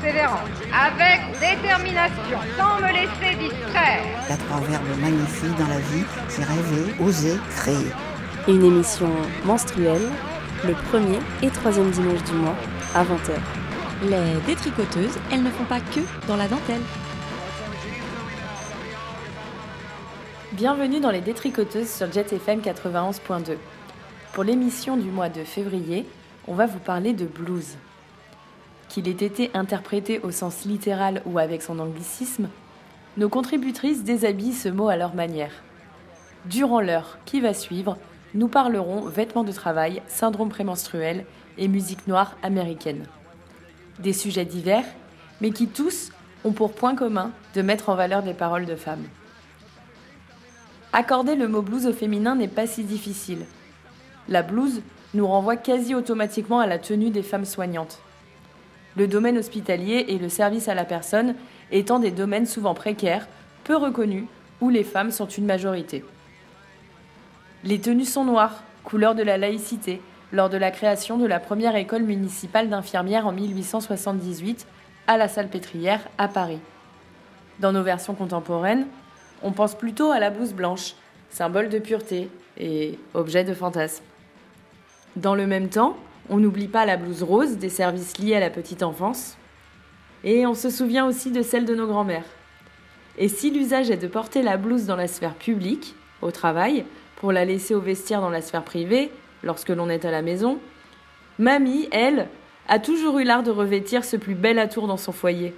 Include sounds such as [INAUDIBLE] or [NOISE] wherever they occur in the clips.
persévérance, avec détermination, sans me laisser distraire. Il y a trois verbes magnifiques dans la vie, c'est rêver, oser, créer. Une émission menstruelle, le premier et troisième dimanche du mois, à 20h. Les détricoteuses, elles ne font pas que dans la dentelle. Bienvenue dans les détricoteuses sur Jet FM 91.2. Pour l'émission du mois de février, on va vous parler de blues. Qu'il ait été interprété au sens littéral ou avec son anglicisme, nos contributrices déshabillent ce mot à leur manière. Durant l'heure qui va suivre, nous parlerons vêtements de travail, syndrome prémenstruel et musique noire américaine. Des sujets divers, mais qui tous ont pour point commun de mettre en valeur des paroles de femmes. Accorder le mot blues au féminin n'est pas si difficile. La blouse nous renvoie quasi automatiquement à la tenue des femmes soignantes. Le domaine hospitalier et le service à la personne étant des domaines souvent précaires, peu reconnus, où les femmes sont une majorité. Les tenues sont noires, couleur de la laïcité, lors de la création de la première école municipale d'infirmières en 1878 à la Salpêtrière à Paris. Dans nos versions contemporaines, on pense plutôt à la blouse blanche, symbole de pureté et objet de fantasme. Dans le même temps, on n'oublie pas la blouse rose des services liés à la petite enfance. Et on se souvient aussi de celle de nos grands-mères. Et si l'usage est de porter la blouse dans la sphère publique, au travail, pour la laisser au vestiaire dans la sphère privée, lorsque l'on est à la maison, Mamie, elle, a toujours eu l'art de revêtir ce plus bel atour dans son foyer.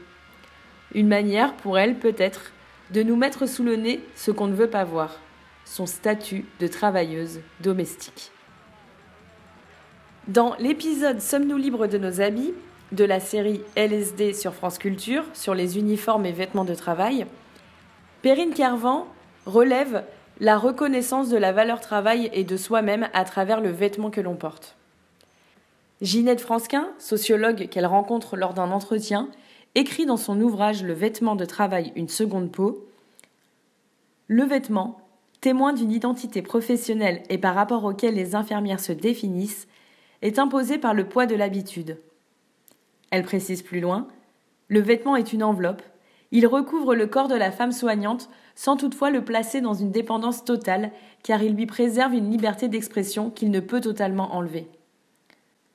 Une manière pour elle, peut-être, de nous mettre sous le nez ce qu'on ne veut pas voir, son statut de travailleuse domestique. Dans l'épisode Sommes-nous libres de nos habits de la série LSD sur France Culture sur les uniformes et vêtements de travail, Perrine Kervan relève la reconnaissance de la valeur travail et de soi-même à travers le vêtement que l'on porte. Ginette Fransquin, sociologue qu'elle rencontre lors d'un entretien, écrit dans son ouvrage Le vêtement de travail, une seconde peau Le vêtement, témoin d'une identité professionnelle et par rapport auquel les infirmières se définissent, est imposé par le poids de l'habitude. Elle précise plus loin Le vêtement est une enveloppe, il recouvre le corps de la femme soignante sans toutefois le placer dans une dépendance totale, car il lui préserve une liberté d'expression qu'il ne peut totalement enlever.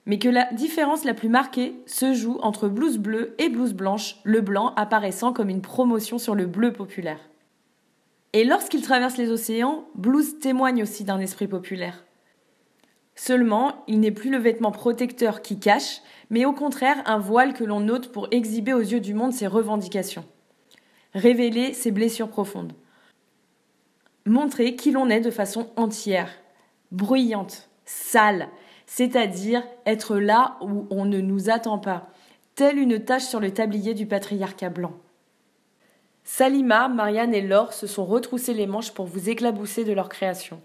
Mais que la différence la plus marquée se joue entre blouse bleue et blouse blanche, le blanc apparaissant comme une promotion sur le bleu populaire. Et lorsqu'il traverse les océans, blouse témoigne aussi d'un esprit populaire. Seulement, il n'est plus le vêtement protecteur qui cache, mais au contraire un voile que l'on ôte pour exhiber aux yeux du monde ses revendications révéler ses blessures profondes. Montrer qui l'on est de façon entière, bruyante, sale, c'est-à-dire être là où on ne nous attend pas, telle une tache sur le tablier du patriarcat blanc. Salima, Marianne et Laure se sont retroussés les manches pour vous éclabousser de leur création.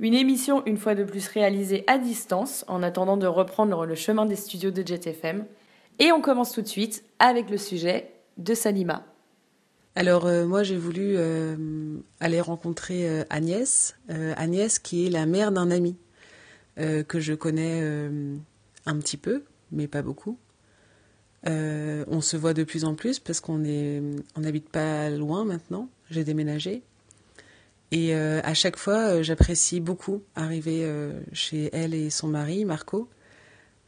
Une émission une fois de plus réalisée à distance en attendant de reprendre le chemin des studios de JetFM. Et on commence tout de suite avec le sujet de Salima. Alors euh, moi j'ai voulu euh, aller rencontrer euh, Agnès, Agnès qui est la mère d'un ami que je connais un petit peu, mais pas beaucoup. on se voit de plus en plus parce qu'on n'habite pas loin maintenant. J'ai déménagé et à chaque fois j'apprécie beaucoup arriver chez elle et son mari Marco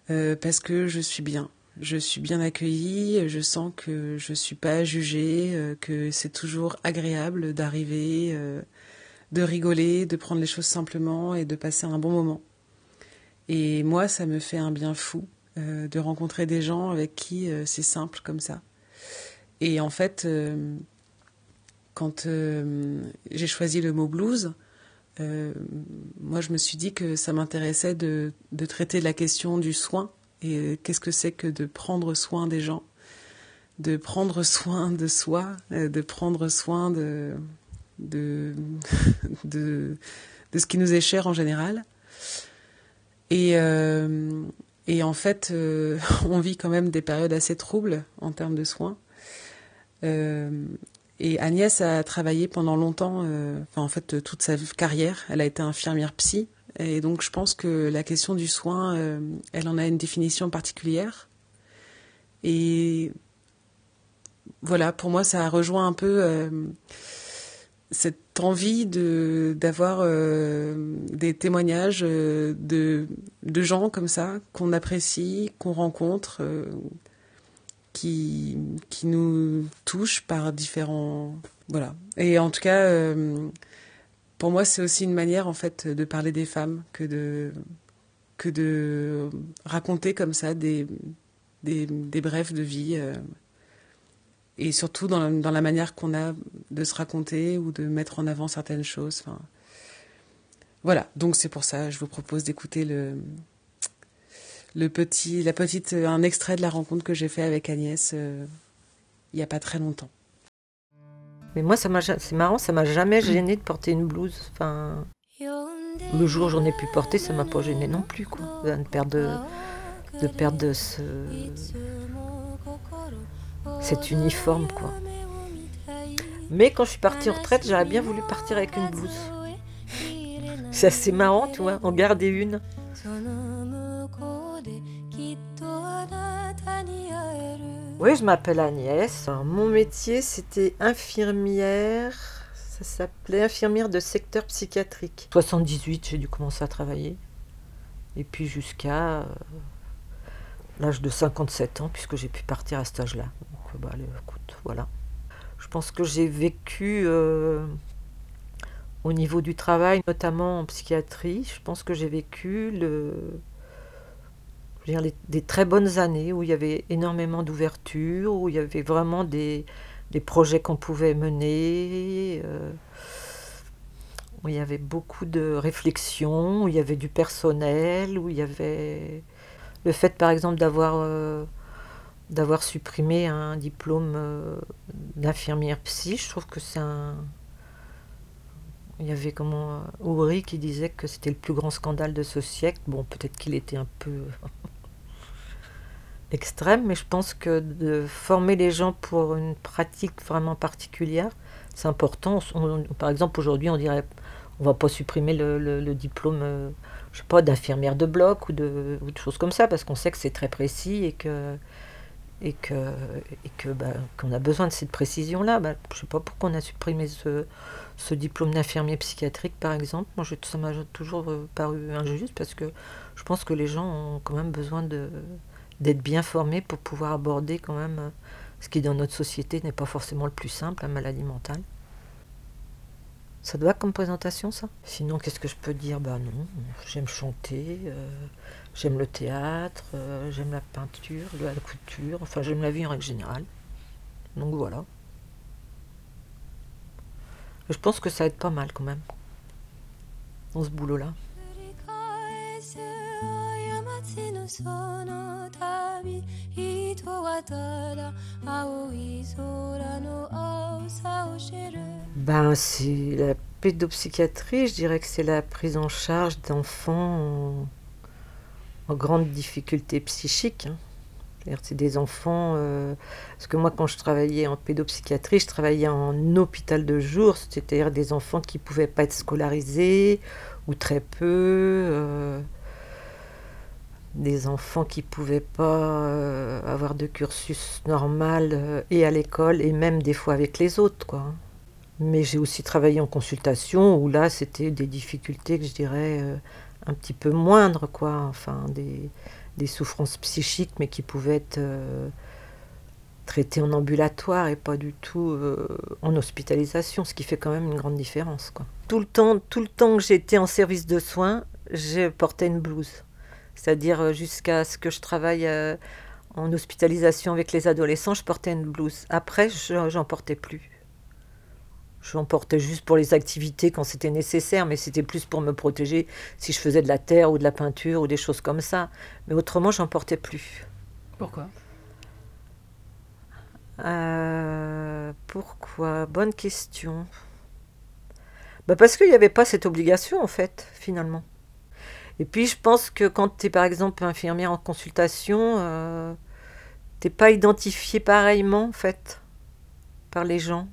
parce que je suis bien je suis bien accueillie, je sens que je suis pas jugée, euh, que c'est toujours agréable d'arriver, euh, de rigoler, de prendre les choses simplement et de passer un bon moment. Et moi, ça me fait un bien fou euh, de rencontrer des gens avec qui c'est simple comme ça. Et en fait, quand j'ai choisi le mot blues, moi je me suis dit que ça m'intéressait de, de traiter la question du soin et euh, qu'est-ce que c'est que de prendre soin des gens, de prendre soin de soi, euh, de prendre soin de, de, [LAUGHS] de, ce qui nous est cher en général. Et, euh, et en fait, euh, [LAUGHS] on vit quand même des périodes assez troubles en termes de soins. Euh, et Agnès a travaillé pendant longtemps, euh, enfin en fait toute sa carrière, elle a été infirmière psy. Et donc je pense que la question du soin, euh, elle en a une définition particulière. Et voilà, pour moi, ça rejoint un peu euh, cette envie de d'avoir des témoignages de de gens comme ça qu'on apprécie, qu'on rencontre, qui qui nous touchent par différents voilà. Et en tout cas, euh, pour moi, c'est aussi une manière en fait de parler des femmes que de que de raconter comme ça des des, des brefs de vie. euh, et surtout dans la, dans la manière qu'on a de se raconter ou de mettre en avant certaines choses. Voilà, donc c'est pour ça, je vous propose d'écouter le, le petit, la petite, un extrait de la rencontre que j'ai fait avec Agnès euh, il n'y a pas très longtemps. Mais moi, c'est marrant, ça m'a jamais gêné de porter une blouse. Enfin, le jour où j'en ai pu porter, ça m'a pas gêné non plus, quoi. De perdre, de, de ce, cet uniforme, quoi. Mais quand je suis partie en retraite, j'aurais bien voulu partir avec une blouse. C'est assez marrant, tu en garder une. Oui, je m'appelle Agnès. Mon métier, c'était infirmière. Ça s'appelait infirmière de secteur psychiatrique. 78, j'ai dû commencer à travailler. Et puis jusqu'à euh, l'âge de 57 ans, puisque j'ai pu partir à cet âge-là. Donc, euh, bah, écoute, voilà. Je pense que j'ai vécu euh, au niveau du travail, notamment en psychiatrie. Je pense que j'ai vécu le, des très bonnes années où il y avait énormément d'ouverture, où il y avait vraiment des, projets qu'on pouvait mener, euh, où il y avait beaucoup de réflexion, où il y avait du personnel, où il y avait le fait par exemple d'avoir euh, supprimé un diplôme euh, d'infirmière psy, je trouve que c'est un... Il y avait comment Ouri qui disait que c'était le plus grand scandale de ce siècle. Bon, peut-être qu'il était un peu extrême, mais je pense que de former les gens pour une pratique vraiment particulière, c'est important. Par exemple, aujourd'hui, on dirait on va pas supprimer le, diplôme, euh, je sais pas, d'infirmière de bloc ou de, ou de choses comme ça, parce qu'on sait que c'est très précis et que et que et que bah, qu'on a besoin de cette précision-là. Bah, je sais pas pourquoi on a supprimé ce, ce diplôme d'infirmier psychiatrique, par exemple. Moi, ça m'a toujours euh, paru injuste parce que je pense que les gens ont quand même besoin de d'être bien formés pour pouvoir aborder quand même euh, ce qui dans notre société n'est pas forcément le plus simple, la maladie mentale. Ça doit comme présentation, ça? Sinon, qu'est-ce que je peux dire? Bah non, j'aime chanter, euh, j'aime le théâtre, euh, j'aime la peinture, la couture, enfin j'aime la vie en règle générale. Donc voilà. Je pense que ça aide pas mal quand même, dans ce boulot-là. Ben, c'est la pédopsychiatrie, je dirais que c'est la prise en charge d'enfants en, grande difficulté psychique. hein. C'est des enfants. euh, parce que moi, quand je travaillais en pédopsychiatrie, je travaillais en hôpital de jour, c'est-à-dire des enfants qui ne pouvaient pas être scolarisés ou très peu. euh, des enfants qui pouvaient pas euh, avoir de cursus normal euh, et à l'école et même des fois avec les autres quoi. Mais j'ai aussi travaillé en consultation où là c'était des difficultés que je dirais euh, un petit peu moindres quoi, enfin des, des souffrances psychiques mais qui pouvaient être traitées en ambulatoire et pas du tout en hospitalisation, ce qui fait quand même une grande différence quoi. Tout le temps, tout le temps que j'étais en service de soins, je portais une blouse. C'est-à-dire euh, jusqu'à ce que je travaille euh, en hospitalisation avec les adolescents, je portais une blouse. Après, je j'en portais plus. J'en portais juste pour les activités quand c'était nécessaire, mais c'était plus pour me protéger si je faisais de la terre ou de la peinture ou des choses comme ça. Mais autrement, j'en portais plus. Pourquoi? Euh, pourquoi? Bonne question. bah Parce qu'il n'y avait pas cette obligation, en fait, finalement. Et puis, je pense que quand tu es, par exemple, infirmière en consultation, euh, t'es pas identifié pareillement, en fait, par les gens.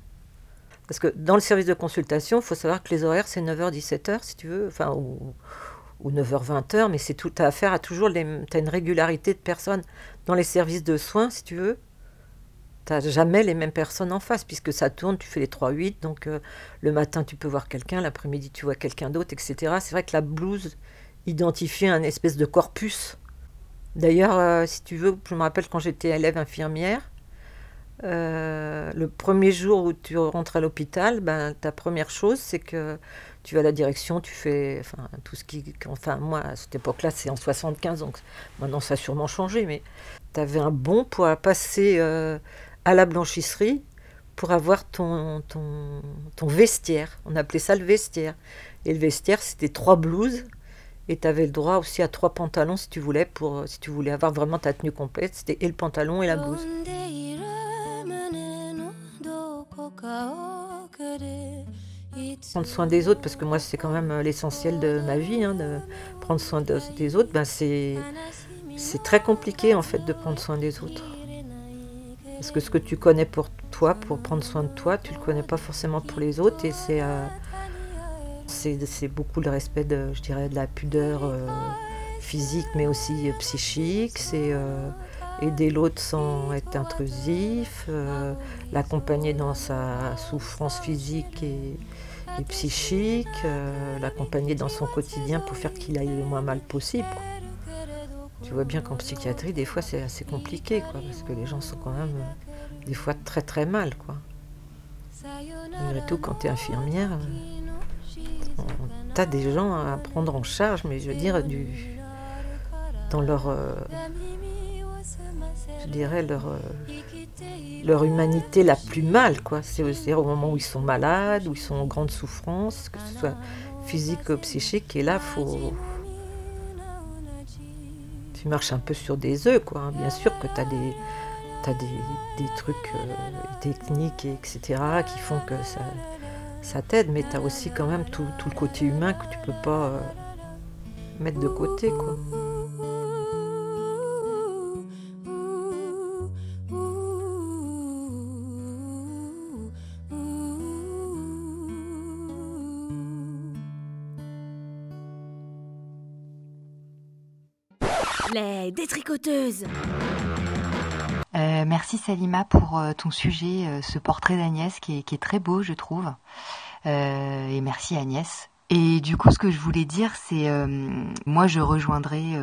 Parce que dans le service de consultation, il faut savoir que les horaires, c'est 9h-17h, si tu veux, enfin, ou, 9h-20h, mais c'est tout à affaire à toujours, les, as une régularité de personnes dans les services de soins, si tu veux. Tu n'as jamais les mêmes personnes en face, puisque ça tourne, tu fais les 3-8, donc euh, le matin, tu peux voir quelqu'un, l'après-midi, tu vois quelqu'un d'autre, etc. C'est vrai que la blouse identifie un espèce de corpus. D'ailleurs, euh, si tu veux, je me rappelle quand j'étais élève infirmière, euh, le premier jour où tu rentres à l'hôpital, ben, ta première chose, c'est que tu vas à la direction, tu fais enfin, tout ce qui. Enfin, moi, à cette époque-là, c'est en 75, donc maintenant ça a sûrement changé, mais tu avais un bon pour passer euh, à la blanchisserie pour avoir ton, ton, ton vestiaire. On appelait ça le vestiaire. Et le vestiaire, c'était trois blouses. Et tu avais le droit aussi à trois pantalons si tu voulais, pour, si tu voulais avoir vraiment ta tenue complète. C'était et le pantalon et la blouse. Prendre soin des autres, parce que moi c'est quand même euh, l'essentiel de ma vie, hein, de prendre soin des autres, ben c'est, c'est très compliqué en fait de prendre soin des autres. Parce que ce que tu connais pour toi, pour prendre soin de toi, tu le connais pas forcément pour les autres et c'est, euh, c'est, beaucoup le respect de, je dirais, de la pudeur euh, physique mais aussi psychique. C'est aider l'autre sans être intrusif, euh, l'accompagner dans sa souffrance physique et, psychique, euh, l'accompagner dans son quotidien pour faire qu'il aille le moins mal possible. Tu vois bien qu'en psychiatrie, des fois, c'est assez compliqué, quoi, parce que les gens sont quand même euh, des fois très très mal. Quoi. Malgré tout, quand tu es infirmière, tu as des gens à prendre en charge, mais je veux dire, du, dans leur je dirais, leur, euh, leur humanité la plus mal. quoi. C'est au moment où ils sont malades, où ils sont en grande souffrance, que ce soit physique ou psychique. Et là, faut. Tu marches un peu sur des œufs, quoi. Bien sûr que tu as des. As des, des trucs euh, techniques, etc., qui font que ça, ça t'aide, mais tu as aussi quand même tout, tout, le côté humain que tu peux pas euh, mettre de côté. Quoi. Les détricoteuses. Euh, merci Salima pour euh, ton sujet, euh, ce portrait d'Agnès qui est, très beau, je trouve. et merci Agnès. Et du coup, ce que je voulais dire, c'est, moi, je rejoindrai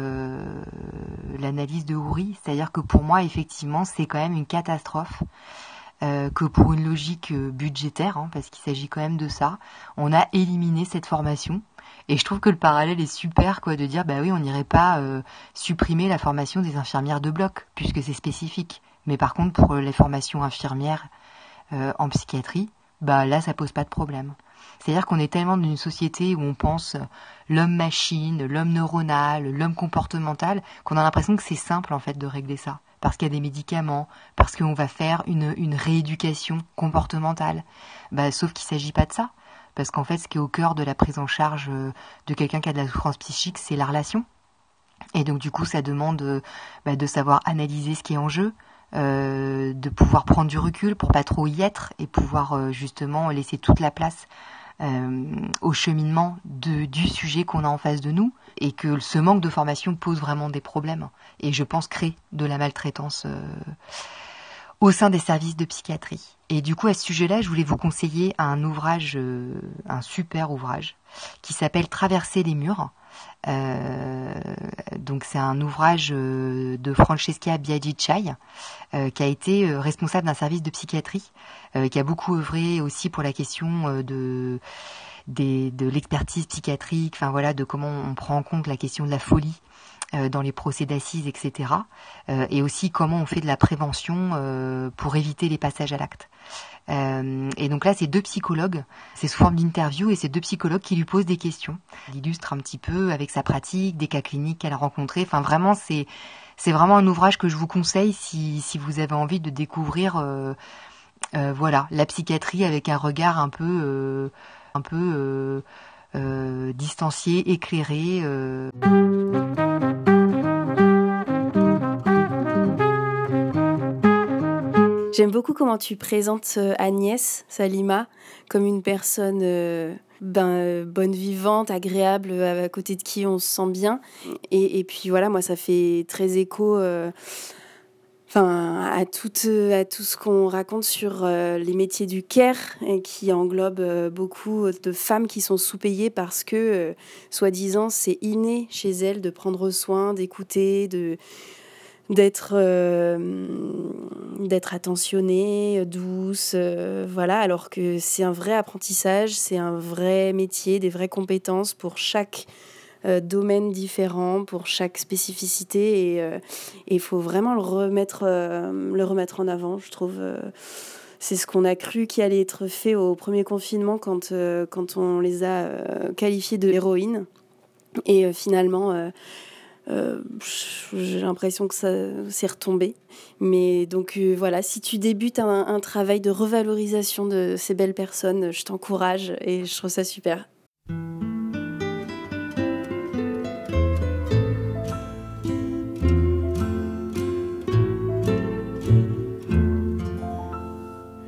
l'analyse de Houry, c'est-à-dire que pour moi, effectivement, c'est quand même une catastrophe. Que pour une logique budgétaire, hein, parce qu'il s'agit quand même de ça, on a éliminé cette formation et je trouve que le parallèle est super, quoi, de dire, bah oui, on n'irait pas euh, supprimer la formation des infirmières de bloc, puisque c'est spécifique. Mais par contre, pour les formations infirmières euh, en psychiatrie, bah là, ça pose pas de problème. C'est-à-dire qu'on est tellement dans une société où on pense l'homme-machine, l'homme neuronal, l'homme comportemental, qu'on a l'impression que c'est simple en fait de régler ça. Parce qu'il y a des médicaments, parce qu'on va faire une, rééducation comportementale. Bah, sauf qu'il ne s'agit pas de ça parce qu'en fait, ce qui est au cœur de la prise en charge euh, de quelqu'un qui a de la souffrance psychique, c'est la relation. Et donc, du coup, ça demande euh, bah, de savoir analyser ce qui est en jeu, euh, de pouvoir prendre du recul pour pas trop y être et pouvoir justement laisser toute la place au cheminement du sujet qu'on a en face de nous et que ce manque de formation pose vraiment des problèmes et je pense crée de la maltraitance au sein des services de psychiatrie. Et du coup, à ce sujet-là, je voulais vous conseiller un ouvrage, euh, un super ouvrage, qui s'appelle Traverser les murs. Euh, donc c'est un ouvrage euh, de Francesca Biagicai, qui a été responsable d'un service de psychiatrie, qui a beaucoup œuvré aussi pour la question de de l'expertise psychiatrique, enfin voilà, de comment on prend en compte la question de la folie euh, dans les procès d'assises, etc. Euh, et aussi comment on fait de la prévention euh, pour éviter les passages à l'acte. et donc là, c'est deux psychologues, c'est sous forme d'interview, et c'est deux psychologues qui lui posent des questions. Il illustre un petit peu avec sa pratique, des cas cliniques qu'elle a rencontrés. Enfin, vraiment, c'est c'est vraiment un ouvrage que je vous conseille si, si vous avez envie de découvrir, voilà, la psychiatrie avec un regard un peu un peu distancié, éclairé. J'aime beaucoup comment tu présentes Agnès Salima comme une personne ben, bonne vivante, agréable, à côté de qui on se sent bien. Et puis voilà, moi, ça fait très écho enfin, à, tout, à tout ce qu'on raconte sur euh, les métiers du care, qui englobe euh, beaucoup de femmes qui sont sous-payées parce que, euh, soi-disant, c'est inné chez elles de prendre soin, d'écouter, de d'être d'être attentionnée, douce, voilà, alors que c'est un vrai apprentissage, c'est un vrai métier, des vraies compétences pour chaque euh, domaines différents pour chaque spécificité et euh, il faut vraiment le remettre, euh, le remettre en avant, je trouve. c'est ce qu'on a cru qui allait être fait au premier confinement quand, quand on les a qualifiés de héroïnes. Et finalement, j'ai l'impression que ça s'est retombé. Mais donc voilà, si tu débutes un, travail de revalorisation de ces belles personnes, je t'encourage et je trouve ça super.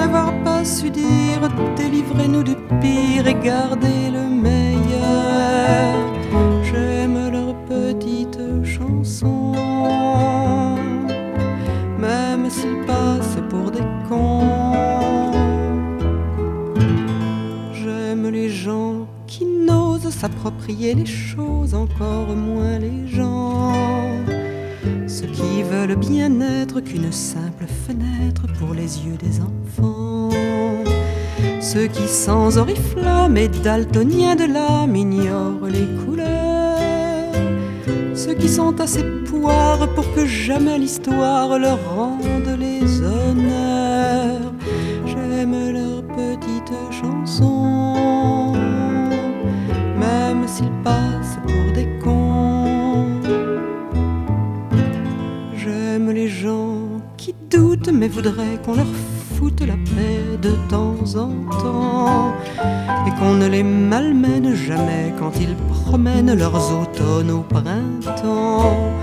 n'avoir pas su dire délivrez-nous du pire et gardez le meilleur. J'aime leurs petites chansons, même s'ils passent pour des cons. J'aime les gens qui n'osent s'approprier les choses, encore moins les gens qui veulent bien être qu'une simple fenêtre pour les yeux des enfants. Ceux qui sans oriflamme et daltoniens de l'âme ignorent les couleurs. Ceux qui sont assez poires pour que jamais l'histoire leur rende les honneurs. J'aime leurs petites chansons, même s'ils passent mais voudraient qu'on leur foute la paix de temps en temps et qu'on ne les malmène jamais quand ils promènent leurs automnes au printemps.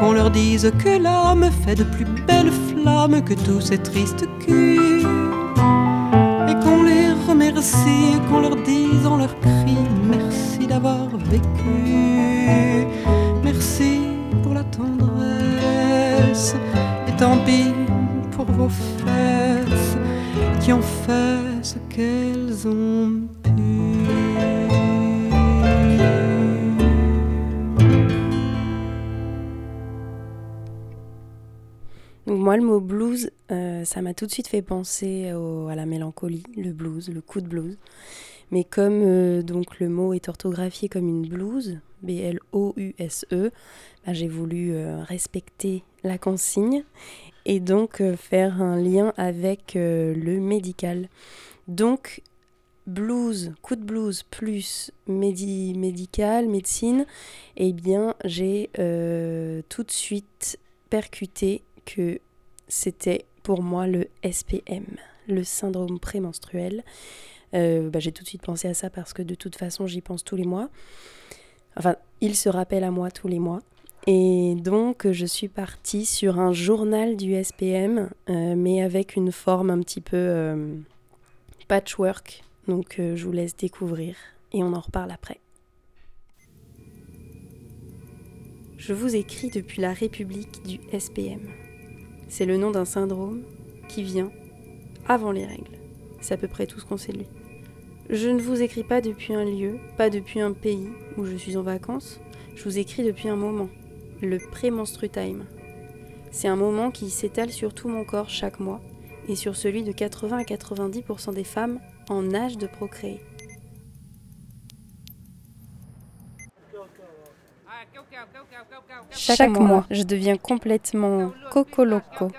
Qu'on leur dise que l'âme fait de plus belles flammes que tous ces tristes culs m'a tout de suite fait penser à la mélancolie, le blues, le coup de blues. Mais comme euh, donc le mot est orthographié comme une blouse, B-L-O-U-S-E, ben, j'ai voulu euh, respecter la consigne et donc euh, faire un lien avec le médical. Donc blues, coup de blues plus médi médical, médecine, eh bien j'ai tout de suite percuté que c'était pour moi le SPM, le syndrome prémenstruel. Euh, bah, j'ai tout de suite pensé à ça parce que de toute façon j'y pense tous les mois. Enfin, il se rappelle à moi tous les mois. Et donc je suis partie sur un journal du SPM, euh, mais avec une forme un petit peu euh, patchwork. Donc je vous laisse découvrir et on en reparle après. Je vous écris depuis la République du SPM. C'est le nom d'un syndrome qui vient avant les règles. C'est à peu près tout ce qu'on sait de lui. Je ne vous écris pas depuis un lieu, pas depuis un pays où je suis en vacances. Je vous écris depuis un moment, le pré-menstru time. C'est un moment qui s'étale sur tout mon corps chaque mois et sur celui de 80 à 90% des femmes en âge de procréer. Chaque mois, je deviens complètement coco-loco.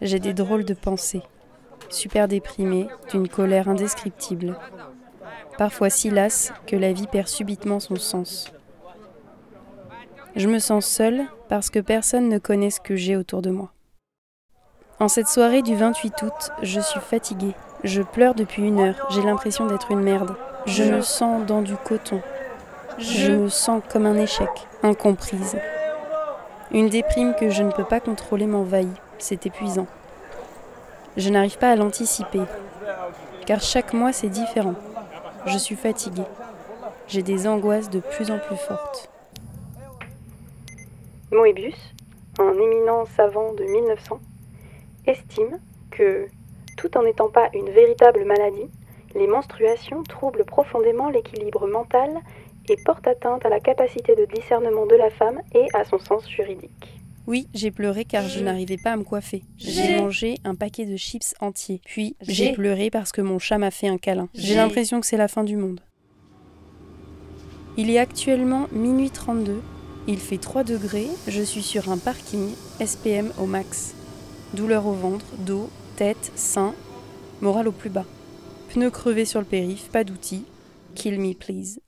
J'ai des drôles de pensées, super déprimée, d'une colère indescriptible. Parfois si lasse que la vie perd subitement son sens. Je me sens seule parce que personne ne connaît ce que j'ai autour de moi. En cette soirée du 28 août, je suis fatiguée. Je pleure depuis une heure. J'ai l'impression d'être une merde. Je me sens dans du coton. Je me sens comme un échec, incomprise. Une déprime que je ne peux pas contrôler m'envahit. C'est épuisant. Je n'arrive pas à l'anticiper, car chaque mois c'est différent. Je suis fatiguée. J'ai des angoisses de plus en plus fortes. Moebius, un éminent savant de 1900, estime que, tout en n'étant pas une véritable maladie, les menstruations troublent profondément l'équilibre mental et portent atteinte à la capacité de discernement de la femme et à son sens juridique. Oui, j'ai pleuré car je n'arrivais pas à me coiffer. J'ai mangé un paquet de chips entiers. Puis j'ai pleuré parce que mon chat m'a fait un câlin. J'ai l'impression que c'est la fin du monde. Il est actuellement minuit 32. Il fait 3 degrés. Je suis sur un parking SPM au max. Douleur au ventre, dos, tête, sein. Moral au plus bas. Pneus crevés sur le périph', pas d'outils. Kill me please.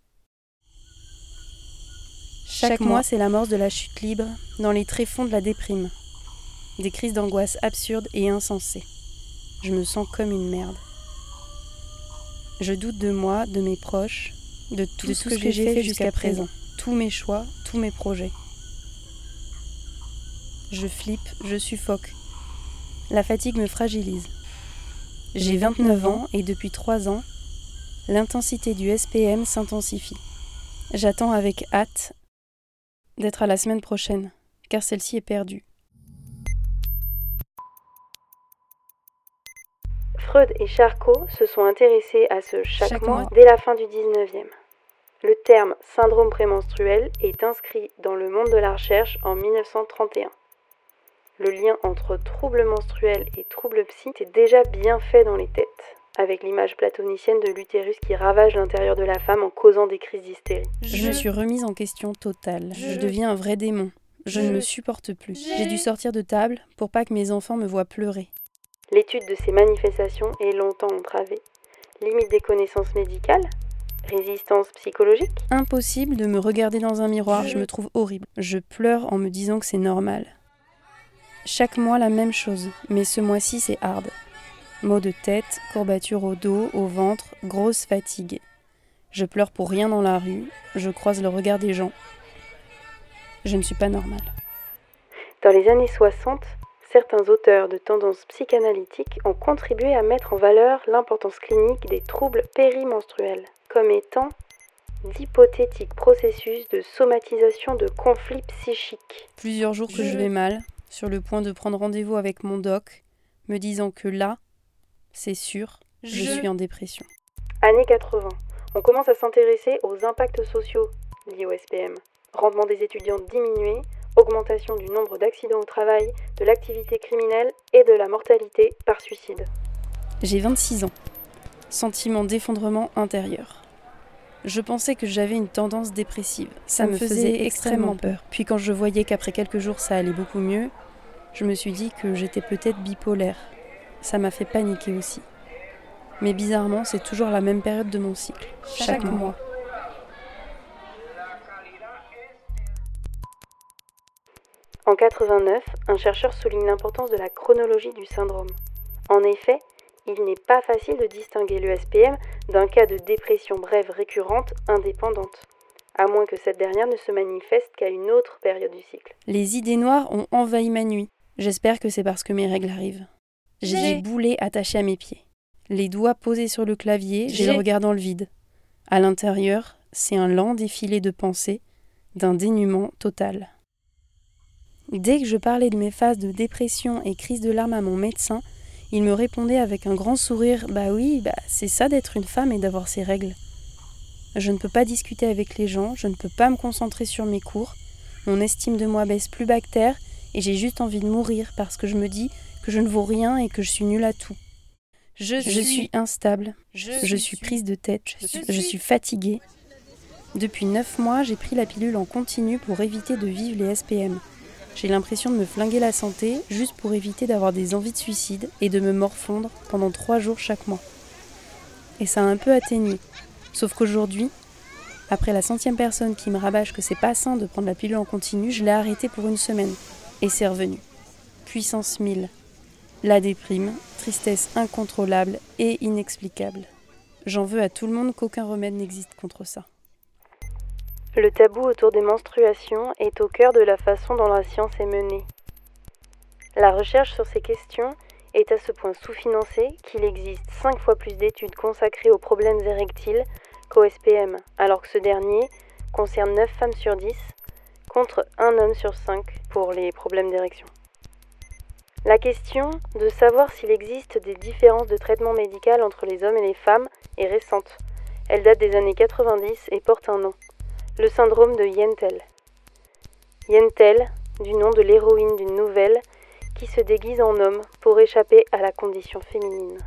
Chaque, mois, c'est l'amorce de la chute libre dans les tréfonds de la déprime. Des crises d'angoisse absurdes et insensées. Je me sens comme une merde. Je doute de moi, de mes proches, de tout, ce, que, j'ai fait jusqu'à présent. Tous mes choix, tous mes projets. Je flippe, je suffoque. La fatigue me fragilise. J'ai 29 ans et depuis 3 ans, l'intensité du SPM s'intensifie. J'attends avec hâte d'être à la semaine prochaine, car celle-ci est perdue. Freud et Charcot se sont intéressés à ce chaque, mois, dès la fin du 19e. Le terme syndrome prémenstruel est inscrit dans le monde de la recherche en 1931. Le lien entre troubles menstruels et troubles psy est déjà bien fait dans les têtes avec l'image platonicienne de l'utérus qui ravage l'intérieur de la femme en causant des crises d'hystérie. Je... me suis remise en question totale. Je, deviens un vrai démon. Je, ne me supporte plus. J'ai dû sortir de table pour pas que mes enfants me voient pleurer. L'étude de ces manifestations est longtemps entravée. Limite des connaissances médicales? Résistance psychologique? Impossible de me regarder dans un miroir, je me trouve horrible. Je pleure en me disant que c'est normal. Chaque mois la même chose, mais ce mois-ci c'est hard. Maux de tête, courbature au dos, au ventre, grosse fatigue. Je pleure pour rien dans la rue, je croise le regard des gens. Je ne suis pas normale. Dans les années 60, certains auteurs de tendances psychanalytiques ont contribué à mettre en valeur l'importance clinique des troubles périmenstruels comme étant d'hypothétiques processus de somatisation de conflits psychiques. Plusieurs jours que je vais mal, sur le point de prendre rendez-vous avec mon doc, me disant que là, c'est sûr, je... suis en dépression. Année 80. On commence à s'intéresser aux impacts sociaux liés au SPM. Rendement des étudiants diminué, augmentation du nombre d'accidents au travail, de l'activité criminelle et de la mortalité par suicide. J'ai 26 ans. Sentiment d'effondrement intérieur. Je pensais que j'avais une tendance dépressive. Ça, me faisait extrêmement peur. Puis quand je voyais qu'après quelques jours ça allait beaucoup mieux, je me suis dit que j'étais peut-être bipolaire ça m'a fait paniquer aussi. Mais bizarrement, c'est toujours la même période de mon cycle, chaque, mois. En 89, un chercheur souligne l'importance de la chronologie du syndrome. En effet, il n'est pas facile de distinguer le SPM d'un cas de dépression brève récurrente indépendante, à moins que cette dernière ne se manifeste qu'à une autre période du cycle. Les idées noires ont envahi ma nuit. J'espère que c'est parce que mes règles arrivent. J'ai des boulets attachés à mes pieds. Les doigts posés sur le clavier, j'ai le regard dans le vide. À l'intérieur, c'est un lent défilé de pensées, d'un dénuement total. Dès que je parlais de mes phases de dépression et crise de larmes à mon médecin, il me répondait avec un grand sourire Bah oui, bah c'est ça d'être une femme et d'avoir ses règles. Je ne peux pas discuter avec les gens, je ne peux pas me concentrer sur mes cours, mon estime de moi baisse plus bactère et j'ai juste envie de mourir parce que je me dis que je ne vaux rien et que je suis nulle à tout. Je, suis... instable, je, suis prise de tête, je suis fatiguée. Depuis neuf mois, j'ai pris la pilule en continu pour éviter de vivre les SPM. J'ai l'impression de me flinguer la santé juste pour éviter d'avoir des envies de suicide et de me morfondre pendant trois jours chaque mois. Et ça a un peu atténué. Sauf qu'aujourd'hui, après la centième personne qui me rabâche que c'est pas sain de prendre la pilule en continu, je l'ai arrêté pour une semaine. Et c'est revenu. Puissance 1000. La déprime, tristesse incontrôlable et inexplicable. J'en veux à tout le monde qu'aucun remède n'existe contre ça. Le tabou autour des menstruations est au cœur de la façon dont la science est menée. La recherche sur ces questions est à ce point sous-financée qu'il existe 5 fois plus d'études consacrées aux problèmes érectiles qu'au SPM, alors que ce dernier concerne 9 femmes sur 10 contre 1 homme sur 5 pour les problèmes d'érection. La question de savoir s'il existe des différences de traitement médical entre les hommes et les femmes est récente. Elle date des années 90 et porte un nom le syndrome de Yentel. Yentel, du nom de l'héroïne d'une nouvelle qui se déguise en homme pour échapper à la condition féminine.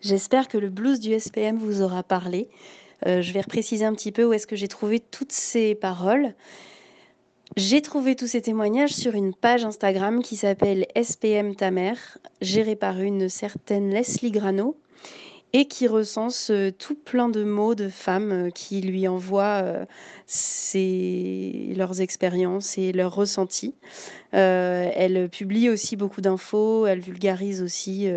J'espère que le blues du SPM vous aura parlé. Euh, je vais repréciser un petit peu où est-ce que j'ai trouvé toutes ces paroles. J'ai trouvé tous ces témoignages sur une page Instagram qui s'appelle SPM ta mère, gérée par une certaine Leslie Grano et qui recense euh, tout plein de mots de femmes euh, qui lui envoient euh, leurs expériences et leurs ressentis. elle publie aussi beaucoup d'infos, elle vulgarise aussi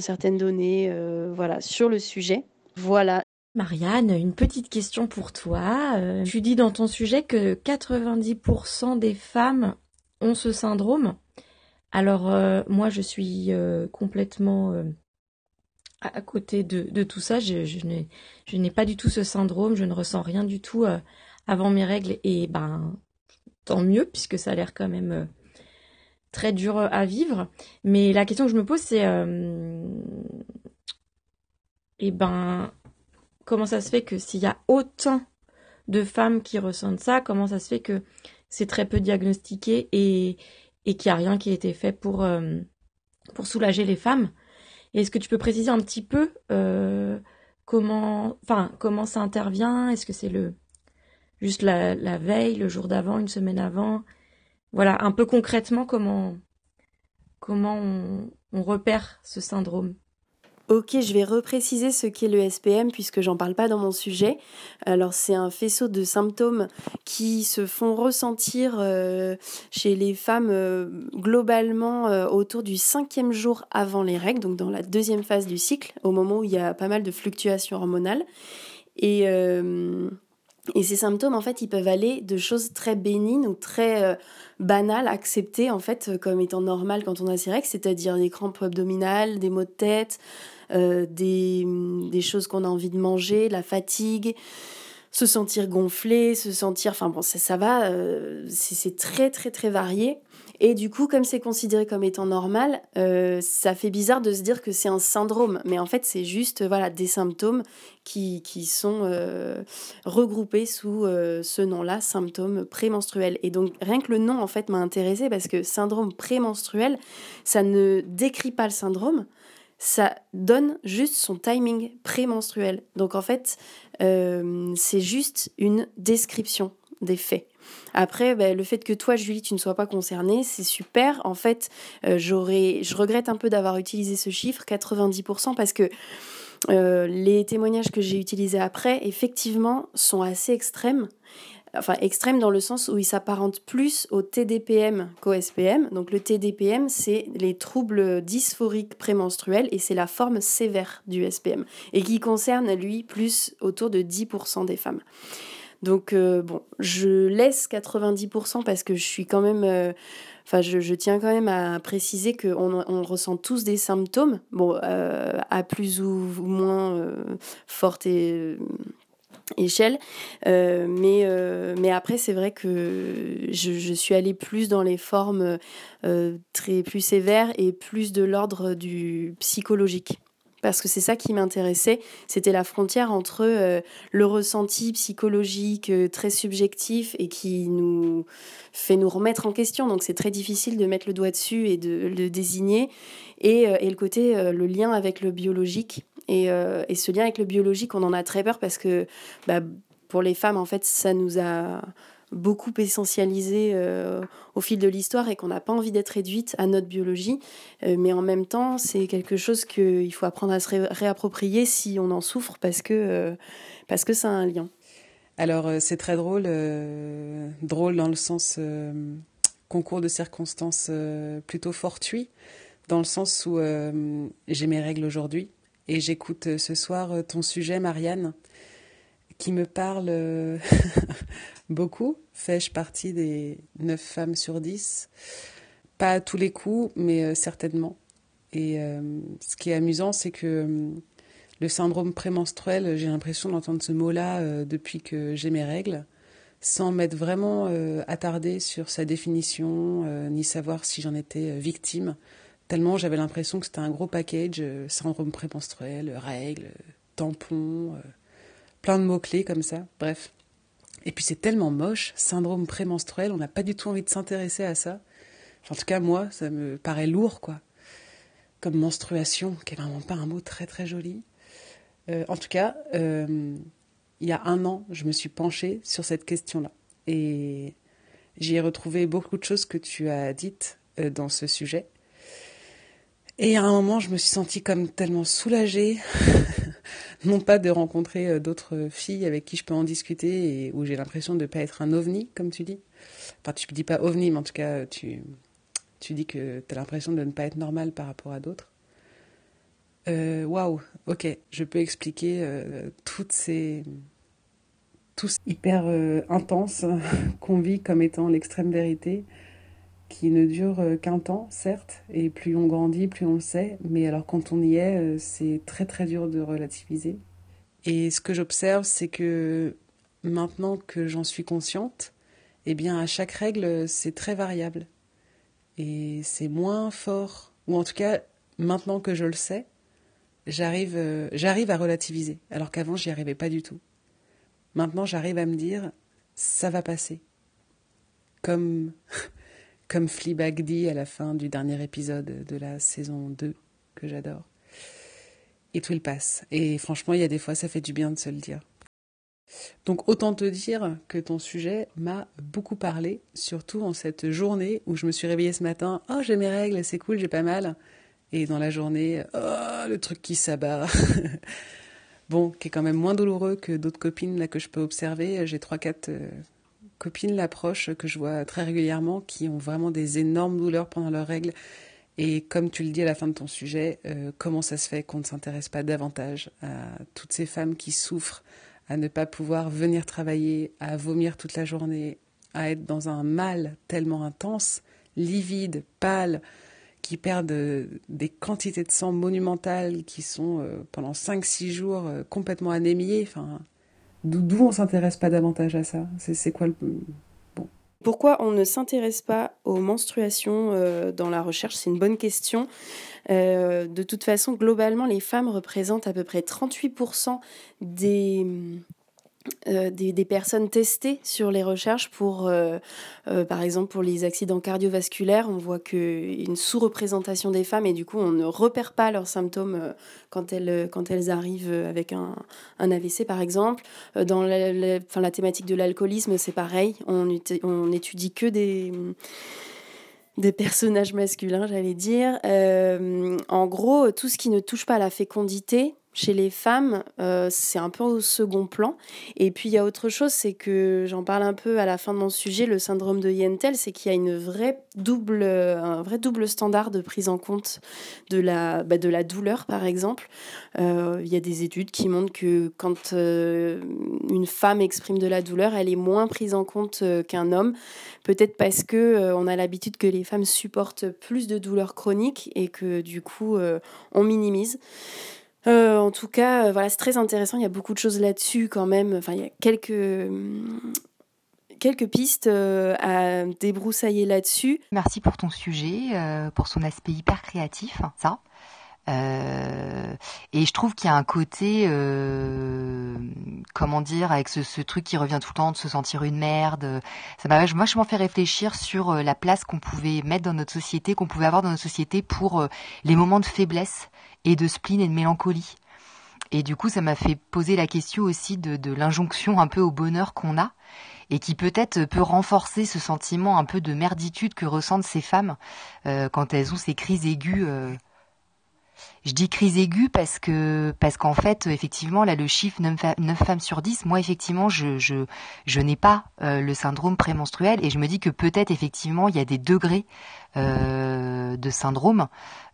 certaines données voilà, sur le sujet. Voilà. Marianne, une petite question pour toi. tu dis dans ton sujet que 90% des femmes ont ce syndrome. Alors moi, je suis complètement à côté de, tout ça, je, n'ai pas du tout ce syndrome, je ne ressens rien du tout euh, avant mes règles et ben tant mieux puisque ça a l'air quand même euh, très dur euh, à vivre. Mais la question que je me pose c'est et ben comment ça se fait que s'il y a autant de femmes qui ressentent ça, comment ça se fait que c'est très peu diagnostiqué et, et qu'il n'y a rien qui a été fait pour, pour soulager les femmes? Est-ce que tu peux préciser un petit peu euh, comment, ça intervient? Est-ce que c'est le juste la, veille, le jour d'avant, une semaine avant? Voilà, un peu concrètement comment on repère ce syndrome. Ok, je vais repréciser ce qu'est le SPM puisque j'en parle pas dans mon sujet. Alors c'est un faisceau de symptômes qui se font ressentir euh, chez les femmes euh, globalement euh, autour du cinquième jour avant les règles, donc dans la deuxième phase du cycle, au moment où il y a pas mal de fluctuations hormonales. Et, et ces symptômes, en fait, ils peuvent aller de choses très bénignes ou très banales, acceptées en fait comme étant normales quand on a ses règles, c'est-à-dire des crampes abdominales, des maux de tête, euh, des, des, choses qu'on a envie de manger, la fatigue, se sentir gonflé, se sentir... Enfin bon, ça, ça va, euh, c'est très très très varié. Et du coup, comme c'est considéré comme étant normal, euh, ça fait bizarre de se dire que c'est un syndrome. Mais en fait, c'est juste voilà, des symptômes qui, qui sont regroupés sous ce nom-là, symptômes prémenstruels. Et donc, rien que le nom, en fait, m'a intéressé parce que syndrome prémenstruel, ça ne décrit pas le syndrome, ça donne juste son timing prémenstruel. Donc en fait, euh, c'est juste une description des faits. Après, ben, le fait que toi, Julie, tu ne sois pas concernée, c'est super. En fait, euh, je regrette un peu d'avoir utilisé ce chiffre, 90%, parce que euh, les témoignages que j'ai utilisés après, effectivement, sont assez extrêmes enfin extrême dans le sens où il s'apparente plus au TDPM qu'au SPM. Donc le TDPM, c'est les troubles dysphoriques prémenstruels et c'est la forme sévère du SPM et qui concerne lui plus autour de 10% des femmes. Donc euh, bon, je laisse 90% parce que je suis quand même... Euh, enfin, je, tiens quand même à préciser qu'on on ressent tous des symptômes, bon, euh, à plus ou moins forte et échelle. Euh, mais, euh, mais après, c'est vrai que je, je, suis allée plus dans les formes euh, très plus sévères et plus de l'ordre du psychologique. Parce que c'est ça qui m'intéressait, c'était la frontière entre le ressenti psychologique très subjectif et qui nous fait nous remettre en question. Donc c'est très difficile de mettre le doigt dessus et de le désigner. Et, et le côté, le lien avec le biologique euh, et, ce lien avec le biologique, on en a très peur parce que bah, pour les femmes, en fait, ça nous a beaucoup essentialisé euh, au fil de l'histoire et qu'on n'a pas envie d'être réduite à notre biologie. Euh, mais en même temps, c'est quelque chose qu'il faut apprendre à se réapproprier si on en souffre parce que, parce que ça a un lien. Alors, c'est très drôle, drôle dans le sens concours de circonstances plutôt fortuit, dans le sens où j'ai mes règles aujourd'hui et j'écoute euh, ce soir euh, ton sujet, Marianne, qui me parle euh, [LAUGHS] beaucoup. Fais-je partie des 9 femmes sur 10 Pas à tous les coups, mais certainement. Et ce qui est amusant, c'est que le syndrome prémenstruel, j'ai l'impression d'entendre ce mot-là depuis que j'ai mes règles, sans m'être vraiment attardée sur sa définition, ni savoir si j'en étais victime. Tellement j'avais l'impression que c'était un gros package, euh, syndrome prémenstruel, règles, tampons, euh, plein de mots-clés comme ça, bref. Et puis c'est tellement moche, syndrome prémenstruel, on n'a pas du tout envie de s'intéresser à ça. en tout cas, moi, ça me paraît lourd, quoi. Comme menstruation, qui est vraiment pas un mot très très joli. Euh, en tout cas, il y a un an, je me suis penchée sur cette question-là. Et j'y ai retrouvé beaucoup de choses que tu as dites dans ce sujet. Et à un moment, je me suis sentie comme tellement soulagée, [LAUGHS] non pas de rencontrer euh, d'autres filles avec qui je peux en discuter et où j'ai l'impression de ne pas être un ovni, comme tu dis. Enfin, tu ne dis pas ovni, mais en tout cas, tu, tu dis que tu as l'impression de ne pas être normal par rapport à d'autres. Euh, waouh, ok, je peux expliquer euh, toutes ces. tous hyper intenses [LAUGHS] qu'on vit comme étant l'extrême vérité qui ne dure euh, qu'un temps, certes, et plus on grandit, plus on le sait, mais alors quand on y est, euh, c'est très très dur de relativiser. Et ce que j'observe, c'est que maintenant que j'en suis consciente, eh bien à chaque règle, c'est très variable. Et c'est moins fort, ou en tout cas, maintenant que je le sais, j'arrive, euh, j'arrive à relativiser, alors qu'avant, j'y arrivais pas du tout. Maintenant, j'arrive à me dire, ça va passer. Comme comme Fleabag dit à la fin du dernier épisode de la saison 2, que j'adore. Et tout il passe. Et franchement, il y a des fois, ça fait du bien de se le dire. Donc autant te dire que ton sujet m'a beaucoup parlé, surtout en cette journée où je me suis réveillée ce matin. Oh, j'ai mes règles, c'est cool, j'ai pas mal. Et dans la journée, oh, le truc qui s'abat. [LAUGHS] bon, qui est quand même moins douloureux que d'autres copines que je peux observer. J'ai trois, quatre copines l'approche que je vois très régulièrement qui ont vraiment des énormes douleurs pendant leurs règles. Et comme tu le dis à la fin de ton sujet, euh, comment ça se fait qu'on ne s'intéresse pas davantage à toutes ces femmes qui souffrent, à ne pas pouvoir venir travailler, à vomir toute la journée, à être dans un mal tellement intense, livide, pâle, qui perdent euh, des quantités de sang monumentales, qui sont euh, pendant 5-6 jours complètement anémiées. Enfin, D'où on s'intéresse pas davantage à ça? C'est quoi le... Pourquoi on ne s'intéresse pas aux menstruations euh, dans la recherche? C'est une bonne question. Euh, de toute façon, globalement, les femmes représentent à peu près 38% des euh, des, personnes testées sur les recherches pour, euh, euh, par exemple, pour les accidents cardiovasculaires, on voit une sous-représentation des femmes et du coup, on ne repère pas leurs symptômes quand elles, quand elles arrivent avec un, un AVC, par exemple. Dans la, la thématique de l'alcoolisme, c'est pareil. On, on étudie que des des personnages masculins, j'allais dire. en gros, tout ce qui ne touche pas à la fécondité, chez les femmes, euh, c'est un peu au second plan. Et puis il y a autre chose, c'est que j'en parle un peu à la fin de mon sujet, le syndrome de Yentel, c'est qu'il y a une vraie double, un vrai double standard de prise en compte de la, bah, de la douleur, par exemple. Euh, il y a des études qui montrent que quand euh, une femme exprime de la douleur, elle est moins prise en compte qu'un homme. Peut-être parce que on a l'habitude que les femmes supportent plus de douleurs chroniques et que du coup on minimise. En tout cas, voilà, c'est très intéressant. Il y a beaucoup de choses là-dessus quand même. Enfin, il y a quelques, quelques pistes à débroussailler là-dessus. Merci pour ton sujet, pour son aspect hyper créatif, ça. Euh, et je trouve qu'il y a un côté, euh, comment dire, avec ce, ce, truc qui revient tout le temps de se sentir une merde. Ça m'a vachement fait réfléchir sur euh, la place qu'on pouvait mettre dans notre société, qu'on pouvait avoir dans notre société pour euh, les moments de faiblesse et de spleen et de mélancolie. Et du coup, ça m'a fait poser la question aussi de, l'injonction un peu au bonheur qu'on a et qui peut-être peut renforcer ce sentiment un peu de merditude que ressentent ces femmes euh, quand elles ont ces crises aiguës je dis crise aiguë parce que parce qu'en fait effectivement là le chiffre 9, femmes sur 10 moi effectivement je je, je n'ai pas euh, le syndrome prémenstruel et je me dis que peut-être effectivement il y a des degrés euh, de syndrome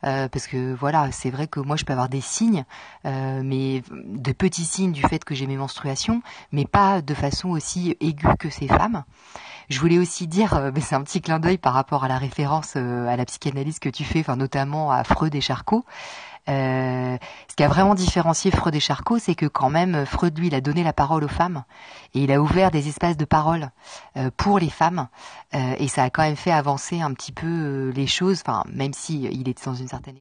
euh, parce que voilà c'est vrai que moi je peux avoir des signes mais de petits signes du fait que j'ai mes menstruations mais pas de façon aussi aiguë que ces femmes je voulais aussi dire, mais c'est un petit clin d'œil par rapport à la référence à la psychanalyse que tu fais, enfin notamment à Freud et Charcot. Euh, ce qui a vraiment différencié Freud et Charcot, c'est que quand même Freud lui, il a donné la parole aux femmes et il a ouvert des espaces de parole euh, pour les femmes euh, et ça a quand même fait avancer un petit peu les choses, même si il est dans une certaine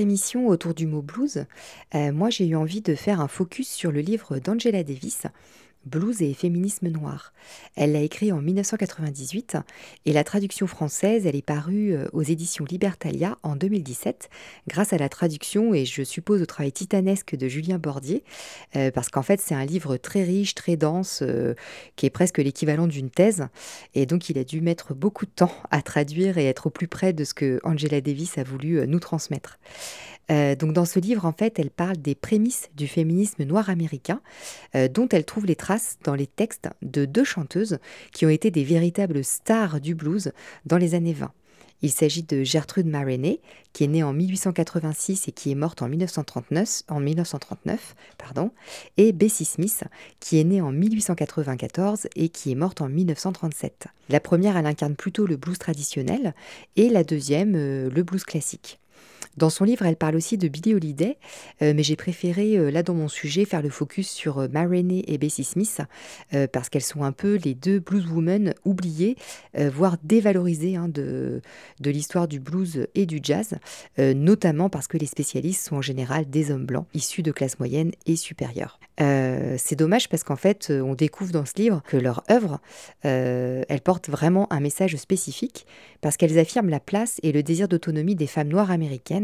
Émission autour du mot blues, euh, moi j'ai eu envie de faire un focus sur le livre d'Angela Davis, Blues et féminisme noir. Elle l'a écrit en 1998 et la traduction française, elle est parue euh, aux éditions Libertalia en 2017 grâce à la traduction et je suppose au travail titanesque de Julien Bordier euh, parce qu'en fait c'est un livre très riche, très dense euh, qui est presque l'équivalent d'une thèse et donc il a dû mettre beaucoup de temps à traduire et être au plus près de ce que Angela Davis a voulu nous transmettre. Euh, donc dans ce livre, en fait, elle parle des prémices du féminisme noir américain, euh, dont elle trouve les traces dans les textes de deux chanteuses qui ont été des véritables stars du blues dans les années 20. Il s'agit de Gertrude Maroney, qui est née en 1886 et qui est morte en 1939, en 1939 pardon, et Bessie Smith, qui est née en 1894 et qui est morte en 1937. La première, elle incarne plutôt le blues traditionnel et la deuxième, euh, le blues classique. Dans son livre, elle parle aussi de Billie Holiday, euh, mais j'ai préféré, euh, là dans mon sujet, faire le focus sur euh, et Bessie Smith, euh, parce qu'elles sont un peu les deux blueswomen oubliées, voire dévalorisées hein, de, de l'histoire du blues et du jazz, notamment parce que les spécialistes sont en général des hommes blancs, issus de classe moyenne et supérieure. C'est dommage parce qu'en fait, on découvre dans ce livre que leur œuvre, elle porte vraiment un message spécifique, parce qu'elles affirment la place et le désir d'autonomie des femmes noires américaines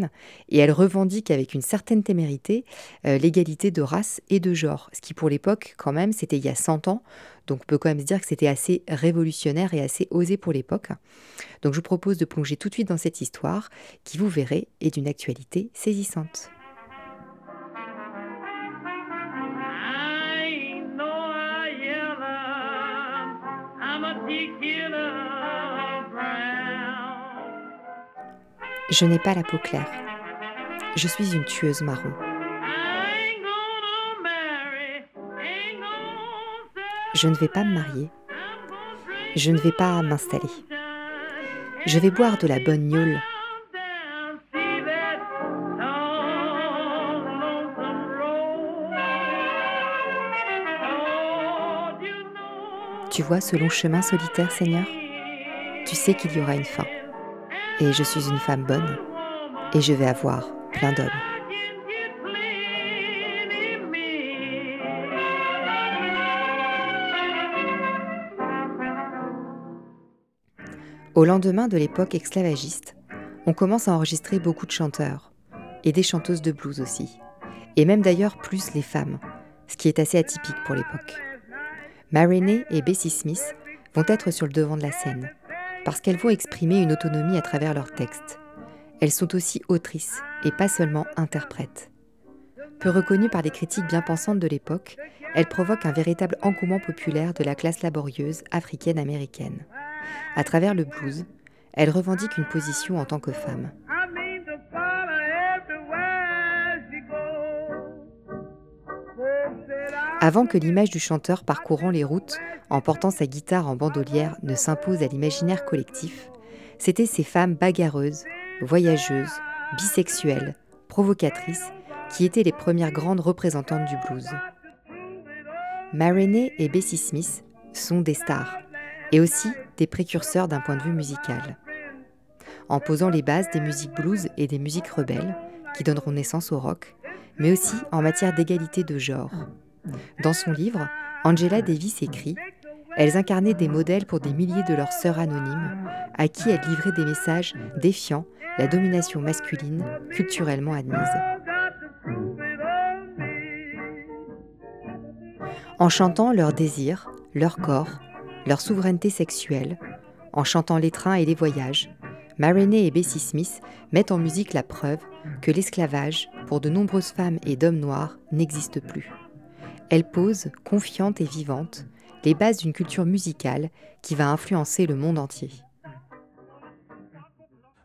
et elle revendique avec une certaine témérité euh, l'égalité de race et de genre, ce qui pour l'époque quand même c'était il y a 100 ans, donc on peut quand même se dire que c'était assez révolutionnaire et assez osé pour l'époque. Donc je vous propose de plonger tout de suite dans cette histoire qui, vous verrez, est d'une actualité saisissante. Je n'ai pas la peau claire. Je suis une tueuse marron. Je ne vais pas me marier. Je ne vais pas m'installer. Je vais boire de la bonne gnôle. Tu vois ce long chemin solitaire, Seigneur Tu sais qu'il y aura une fin. Et je suis une femme bonne, et je vais avoir plein d'hommes. Au lendemain de l'époque esclavagiste, on commence à enregistrer beaucoup de chanteurs, et des chanteuses de blues aussi, et même d'ailleurs plus les femmes, ce qui est assez atypique pour l'époque. Marinée et Bessie Smith vont être sur le devant de la scène, parce qu'elles vont exprimer une autonomie à travers leurs textes. Elles sont aussi autrices et pas seulement interprètes. Peu reconnues par les critiques bien pensantes de l'époque, elles provoquent un véritable engouement populaire de la classe laborieuse africaine-américaine. À travers le blues, elles revendiquent une position en tant que femmes. Avant que l'image du chanteur parcourant les routes en portant sa guitare en bandolière ne s'impose à l'imaginaire collectif, c'étaient ces femmes bagarreuses, voyageuses, bisexuelles, provocatrices, qui étaient les premières grandes représentantes du blues. Marinée et Bessie Smith sont des stars, et aussi des précurseurs d'un point de vue musical. En posant les bases des musiques blues et des musiques rebelles, qui donneront naissance au rock, mais aussi en matière d'égalité de genre. Dans son livre, Angela Davis écrit Elles incarnaient des modèles pour des milliers de leurs sœurs anonymes, à qui elles livraient des messages défiant la domination masculine culturellement admise. En chantant leurs désirs, leur corps, leur souveraineté sexuelle, en chantant les trains et les voyages, Marinée et Bessie Smith mettent en musique la preuve que l'esclavage, pour de nombreuses femmes et d'hommes noirs, n'existe plus. Elle pose, confiante et vivante, les bases d'une culture musicale qui va influencer le monde entier.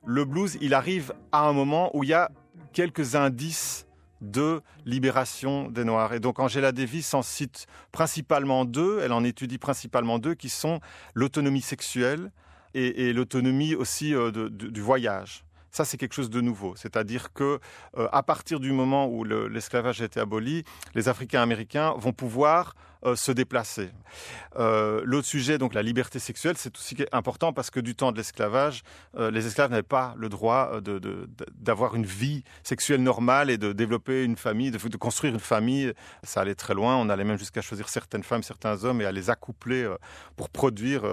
Le blues, il arrive à un moment où il y a quelques indices de libération des Noirs. Et donc Angela Davis en cite principalement deux, elle en étudie principalement deux, qui sont l'autonomie sexuelle et, l'autonomie aussi euh, du voyage. Ça, c'est quelque chose de nouveau. C'est-à-dire que euh, à partir du moment où l'esclavage a été aboli, les Africains américains vont pouvoir euh, se déplacer. Euh, l'autre sujet, donc la liberté sexuelle, c'est aussi important parce que du temps de l'esclavage, euh, les esclaves n'avaient pas le droit d'avoir une vie sexuelle normale et de développer une famille, de, construire une famille. Ça allait très loin. On allait même jusqu'à choisir certaines femmes, certains hommes et à les accoupler pour produire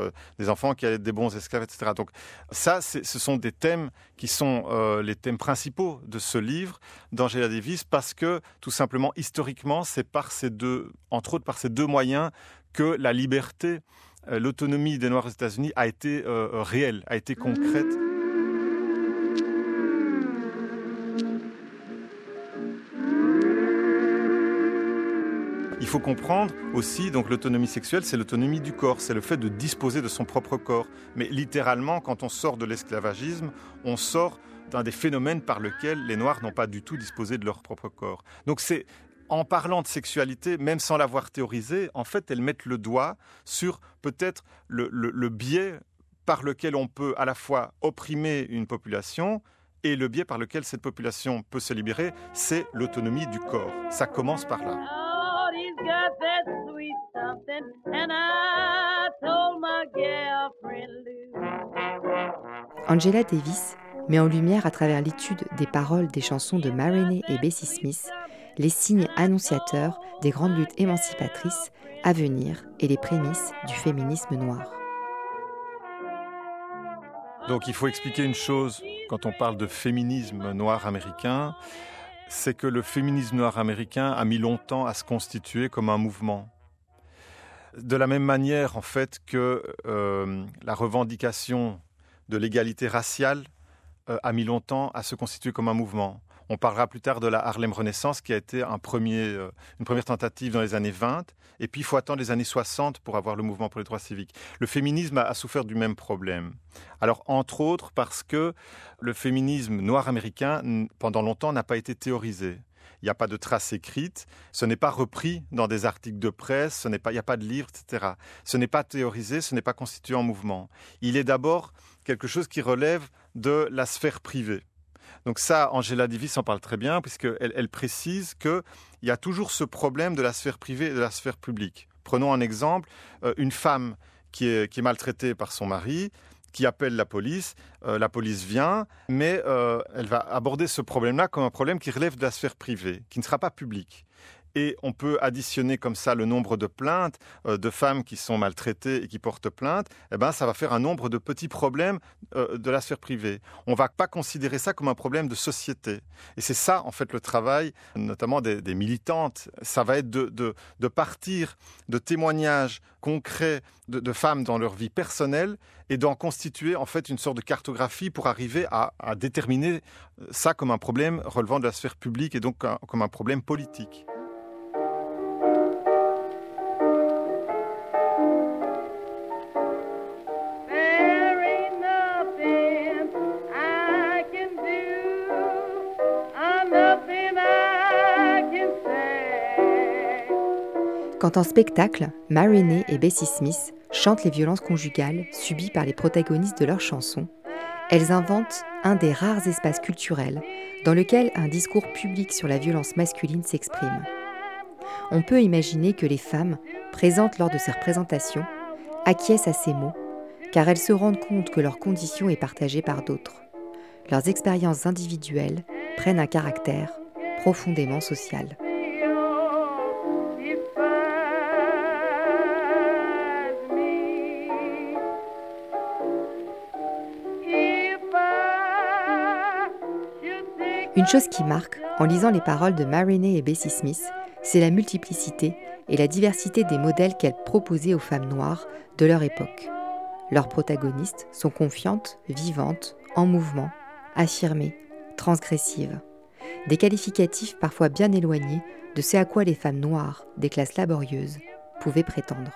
des enfants qui allaient être des bons esclaves, etc. Donc ça, ce sont des thèmes qui sont les thèmes principaux de ce livre d'Angela Davis parce que tout simplement historiquement, c'est par ces deux, entre autres par ces deux moyens que la liberté, euh, l'autonomie des Noirs aux États-Unis a été euh, euh, réelle, a été concrète. Il faut comprendre aussi, donc l'autonomie sexuelle, c'est l'autonomie du corps, c'est le fait de disposer de son propre corps. Mais littéralement, quand on sort de l'esclavagisme, on sort d'un des phénomènes par lesquels les Noirs n'ont pas du tout disposé de leur propre corps. Donc c'est en parlant de sexualité, même sans l'avoir théorisée, en fait, elles mettent le doigt sur peut-être le, biais par lequel on peut à la fois opprimer une population Et le biais par lequel cette population peut se libérer, c'est l'autonomie du corps. Ça commence par là. Angela Davis met en lumière à travers l'étude des paroles des chansons de Marinée et Bessie Smith les signes annonciateurs des grandes luttes émancipatrices à venir et les prémices du féminisme noir. Donc il faut expliquer une chose quand on parle de féminisme noir américain, c'est que le féminisme noir américain a mis longtemps à se constituer comme un mouvement. De la même manière, en fait, que euh, la revendication de l'égalité raciale euh, a mis longtemps à se constituer comme un mouvement. On parlera plus tard de la Harlem Renaissance qui a été euh, une première tentative dans les années 20. Et puis il faut attendre les années 60 pour avoir le mouvement pour les droits civiques. Le féminisme a, souffert du même problème. Alors entre autres parce que le féminisme noir américain, pendant longtemps, n'a pas été théorisé. Il n'y a pas de traces écrites, ce n'est pas repris dans des articles de presse, ce n'est pas, il n'y a pas de livres, etc. Ce n'est pas théorisé, ce n'est pas constitué en mouvement. Il est d'abord quelque chose qui relève de la sphère privée. Donc ça, Angela Davis en parle très bien, puisqu'elle elle précise qu'il y a toujours ce problème de la sphère privée et de la sphère publique. Prenons un exemple, euh, une femme qui est, maltraitée par son mari, qui appelle la police, euh, la police vient, mais euh, elle va aborder ce problème-là comme un problème qui relève de la sphère privée, qui ne sera pas public et on peut additionner comme ça le nombre de plaintes euh, de femmes qui sont maltraitées et qui portent plainte, eh ben, ça va faire un nombre de petits problèmes euh, de la sphère privée. On ne va pas considérer ça comme un problème de société. Et c'est ça, en fait, le travail, notamment des, militantes. Ça va être de, partir de témoignages concrets de, femmes dans leur vie personnelle et d'en constituer, en fait, une sorte de cartographie pour arriver à, déterminer ça comme un problème relevant de la sphère publique et donc comme un problème politique. Quand en spectacle, Marinée et Bessie Smith chantent les violences conjugales subies par les protagonistes de leurs chansons, elles inventent un des rares espaces culturels dans lequel un discours public sur la violence masculine s'exprime. On peut imaginer que les femmes, présentes lors de ces représentations, acquiescent à ces mots, car elles se rendent compte que leur condition est partagée par d'autres. Leurs expériences individuelles prennent un caractère profondément social. Une chose qui marque, en lisant les paroles de Marinée et Bessie Smith, c'est la multiplicité et la diversité des modèles qu'elles proposaient aux femmes noires de leur époque. Leurs protagonistes sont confiantes, vivantes, en mouvement, affirmées, transgressives. Des qualificatifs parfois bien éloignés de ce à quoi les femmes noires des classes laborieuses pouvaient prétendre.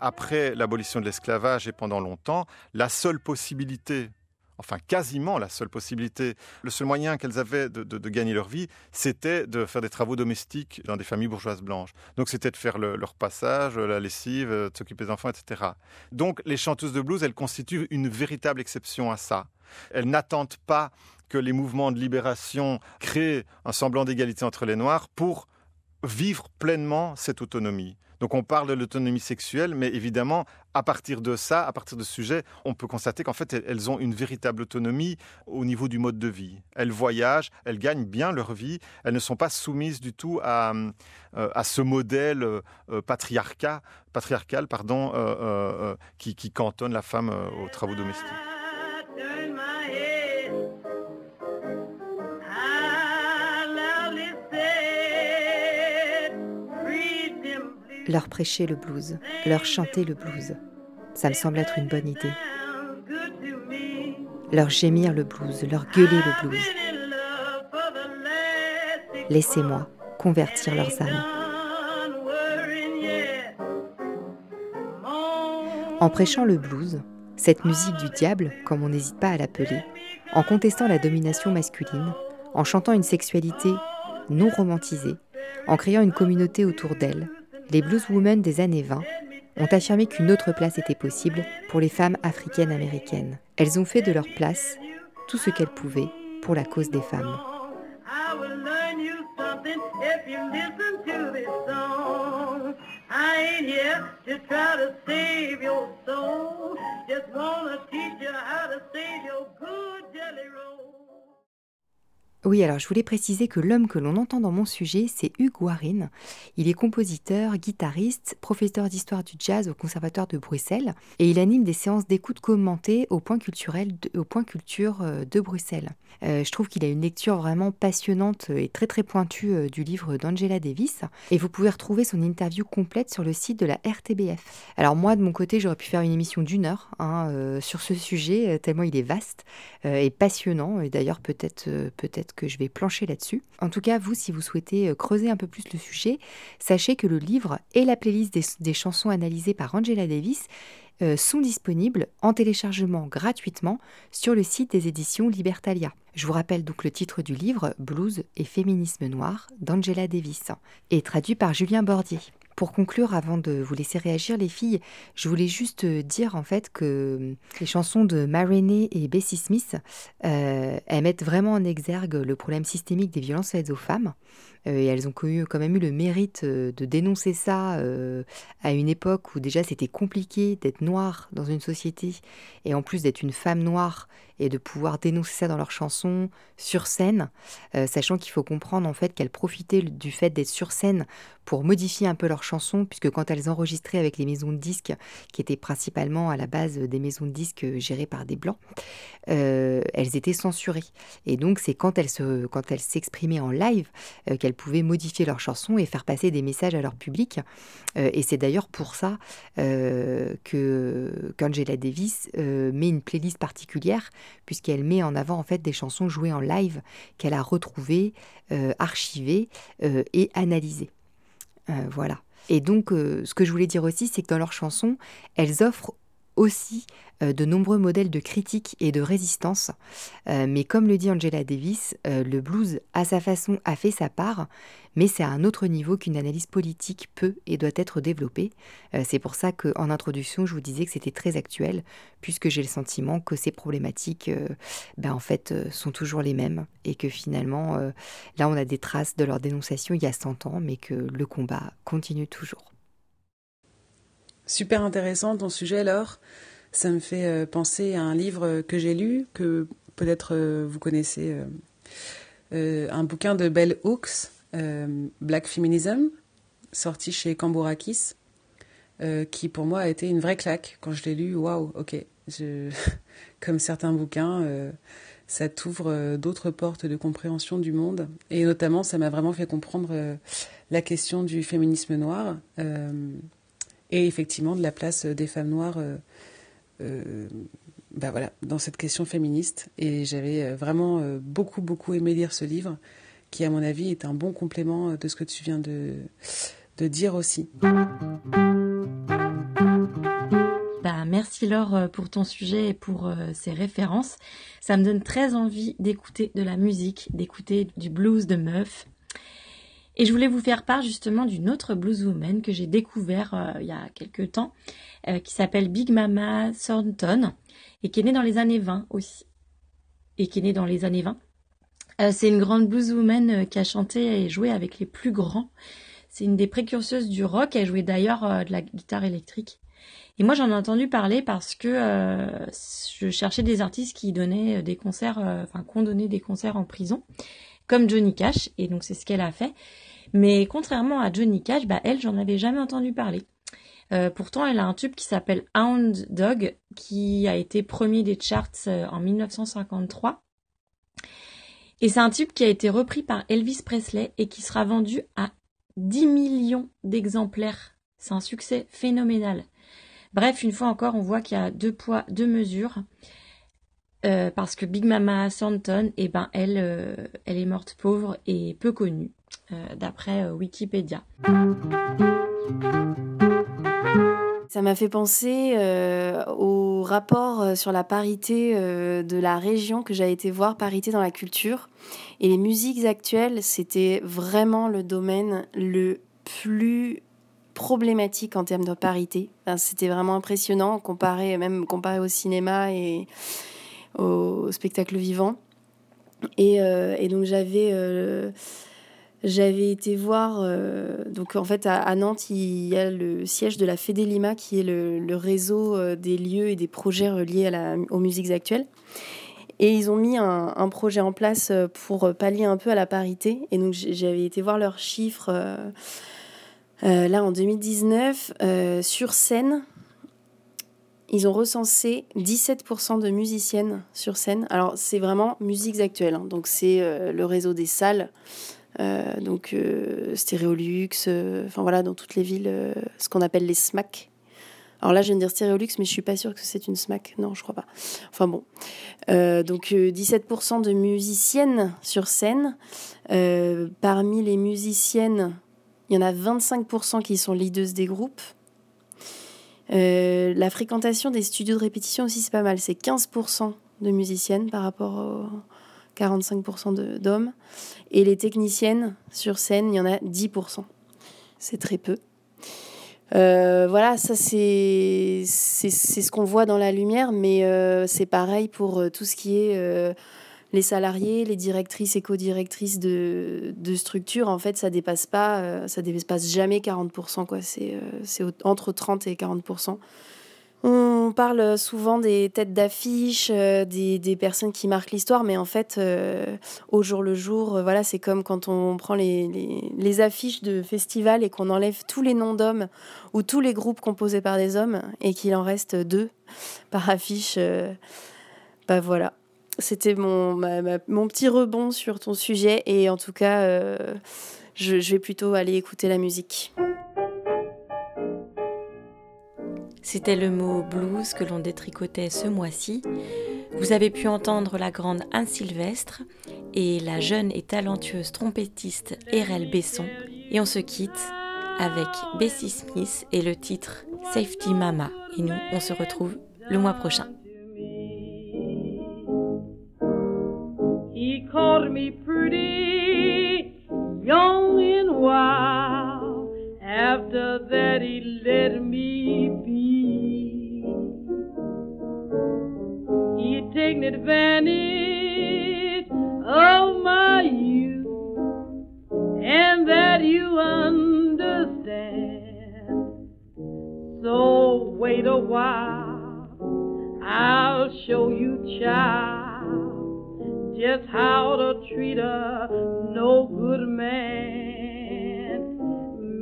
Après l'abolition de l'esclavage et pendant longtemps, la seule possibilité enfin quasiment la seule possibilité, le seul moyen qu'elles avaient de, gagner leur vie, c'était de faire des travaux domestiques dans des familles bourgeoises blanches. Donc c'était de faire leur passage, la lessive, de s'occuper des enfants, etc. Donc les chanteuses de blues, elles constituent une véritable exception à ça. Elles n'attendent pas que les mouvements de libération créent un semblant d'égalité entre les Noirs pour vivre pleinement cette autonomie. Donc on parle de l'autonomie sexuelle, mais évidemment, à partir de ça, à partir de ce sujet, on peut constater qu'en fait, elles ont une véritable autonomie au niveau du mode de vie. Elles voyagent, elles gagnent bien leur vie, elles ne sont pas soumises du tout à, euh, à ce modèle euh, patriarcat, patriarcal pardon, euh, qui, qui cantonne la femme aux travaux domestiques. Leur prêcher le blues, leur chanter le blues. Ça me semble être une bonne idée. Leur gémir le blues, leur gueuler le blues. Laissez-moi convertir leurs âmes. En prêchant le blues, cette musique du diable, comme on n'hésite pas à l'appeler, en contestant la domination masculine, en chantant une sexualité non romantisée, en créant une communauté autour d'elle, les blueswomen des années 20 ont affirmé qu'une autre place était possible pour les femmes africaines américaines. Elles ont fait de leur place tout ce qu'elle pouvait pour la cause des femmes. Oui, alors je voulais préciser que l'homme que l'on entend dans mon sujet, c'est Hugues Warin. Il est compositeur, guitariste, professeur d'histoire du jazz au Conservatoire de Bruxelles et il anime des séances d'écoute commentées au point, culturel point culture euh, de Bruxelles. Euh, je trouve qu'il a une lecture vraiment passionnante et très très pointue euh, du livre d'Angela Davis et vous pouvez retrouver son interview complète sur le site de la RTBF. Alors moi de mon côté j'aurais pu faire une émission d'une heure hein, sur ce sujet tellement il est vaste et passionnant et d'ailleurs peut-être peut-être que je vais plancher là-dessus. En tout cas, vous, si vous souhaitez euh, creuser un peu plus le sujet, sachez que le livre et la playlist des, chansons analysées par Angela Davis euh, sont disponibles en téléchargement gratuitement sur le site des éditions Libertalia. Je vous rappelle donc le titre du livre Blues et féminisme noir d'Angela Davis et traduit par Julien Bordier. Pour conclure, avant de vous laisser réagir les filles, je voulais juste dire en fait que les chansons de Marinée et Bessie Smith, euh, mettent vraiment en exergue le problème systémique des violences faites aux femmes. Euh, et elles ont quand même eu le mérite euh, de dénoncer ça à une époque où déjà c'était compliqué d'être noire dans une société et en plus d'être une femme noire et de pouvoir dénoncer ça dans leurs chansons sur scène, euh, sachant qu'il faut comprendre en fait qu'elles profitaient du fait d'être sur scène pour modifier un peu leurs chansons, puisque quand elles enregistraient avec les maisons de disques, qui étaient principalement à la base des maisons de disques gérées par des blancs, euh, elles étaient censurées. Et donc c'est quand elles s'exprimaient en live euh, qu'elles pouvaient modifier leurs chansons et faire passer des messages à leur public. et c'est d'ailleurs pour ça que qu'Angela Davis met une playlist particulière puisqu'elle met en avant en fait des chansons jouées en live qu'elle a retrouvées, euh, archivées euh, et analysées. Euh, voilà. Et donc, ce que je voulais dire aussi, c'est que dans leurs chansons, elles offrent aussi euh, de nombreux modèles de critique et de résistance. Euh, mais comme le dit Angela Davis, euh, le blues, à sa façon, a fait sa part, mais c'est à un autre niveau qu'une analyse politique peut et doit être développée. c'est pour ça qu'en introduction, je vous disais que c'était très actuel, puisque j'ai le sentiment que ces problématiques, ben, en fait, sont toujours les mêmes, et que finalement, là, on a des traces de leur dénonciation il y a 100 ans, mais que le combat continue toujours. Super intéressant ton sujet, Laure. Ça me fait euh, penser à un livre que j'ai lu, que peut-être euh, vous connaissez, euh, un bouquin de Bell Hooks, Black Feminism, sorti chez Cambourakis, qui pour moi a été une vraie claque. Quand je l'ai lu, waouh, ok. [LAUGHS] Comme certains bouquins, ça t'ouvre d'autres portes de compréhension du monde. Et notamment, ça m'a vraiment fait comprendre la question du féminisme noir et effectivement de la place des femmes noires euh, euh, bah voilà, dans cette question féministe. Et j'avais euh, vraiment beaucoup, beaucoup aimé lire ce livre, qui, à mon avis, est un bon complément de ce que tu viens de, de dire aussi. Bah, merci Laure pour ton sujet et pour ces références. Ça me donne très envie d'écouter de la musique, d'écouter du blues de meuf. Et je voulais vous faire part justement d'une autre blueswoman que j'ai découvert euh, il y a quelques temps, euh, qui s'appelle Big Mama Thornton, et qui est née dans les années 20 aussi. Et qui est née dans les années 20. Euh, c'est une grande blueswoman qui a chanté et joué avec les plus grands. C'est une des précurseuses du rock. Elle jouait d'ailleurs de la guitare électrique. Et moi, j'en ai entendu parler parce que je cherchais des artistes qui donnaient des concerts, enfin, qui ont donné des concerts en prison, comme Johnny Cash. Et donc, c'est ce qu'elle a fait. Mais contrairement à Johnny Cash, bah elle, j'en avais jamais entendu parler. Euh, pourtant, elle a un tube qui s'appelle Hound Dog, qui a été premier des charts euh, en 1953. Et c'est un tube qui a été repris par Elvis Presley et qui sera vendu à 10 millions d'exemplaires. C'est un succès phénoménal. Bref, une fois encore, on voit qu'il y a deux poids, deux mesures. Euh, parce que Big Mama Thornton, eh ben, elle, elle est morte pauvre et peu connue. Euh, d'après euh, Wikipédia. Ça m'a fait penser euh, au rapport sur la parité de la région que j'ai été voir, parité dans la culture. Et les musiques actuelles, c'était vraiment le domaine le plus problématique en termes de parité. c'était vraiment impressionnant comparé, même comparé au cinéma et au spectacle vivant. Et, et donc j'avais j'avais été voir, donc en fait à, Nantes, il y a le siège de la Fédélima qui est le, le réseau des lieux et des projets reliés à la, aux musiques actuelles. Et ils ont mis un, projet en place pour pallier un peu à la parité. Et donc j'avais été voir leurs chiffres euh, là, en 2019, euh, sur scène, ils ont recensé 17% de musiciennes sur scène. Alors, c'est vraiment musiques actuelles. Hein. Donc, c'est euh, le réseau des salles. donc, Stéréolux, enfin voilà, dans toutes les villes, ce qu'on appelle les SMAC. Alors là, je viens de dire Stéréolux, mais je suis pas sûre que c'est une SMAC. Non, je crois pas. Enfin bon. donc, 17% de musiciennes sur scène. parmi les musiciennes, il y en a 25% qui sont leaders des groupes. Euh, la fréquentation des studios de répétition aussi, c'est pas mal. C'est 15% de musiciennes par rapport aux 45% d'hommes. Et les techniciennes sur scène, il y en a 10%. C'est très peu. Euh, voilà, ça c'est ce qu'on voit dans la lumière, mais euh, c'est pareil pour tout ce qui est les salariés, les directrices et co-directrices de, structures, en fait, ça dépasse pas, euh, ça dépasse jamais 40%, quoi. C'est, euh, entre 30 et 40%. On parle souvent des têtes d'affiche, euh, des, personnes qui marquent l'histoire, mais en fait, au jour le jour, voilà, c'est comme quand on prend les, affiches de festivals et qu'on enlève tous les noms d'hommes ou tous les groupes composés par des hommes et qu'il en reste deux par affiche. bah voilà, c'était mon, petit rebond sur ton sujet et en tout cas, euh, je, vais plutôt aller écouter la musique. C'était le mot blues que l'on détricotait ce mois-ci. Vous avez pu entendre la grande Anne Sylvestre et la jeune et talentueuse trompettiste Erel Besson. Et on se quitte avec Bessie Smith et le titre Safety Mama. Et nous, on se retrouve le mois prochain. Called me pretty, young and wild. After that, he let me be. He'd taken advantage of my youth, and that you understand. So wait a while, I'll show you, child just how to treat a no good man.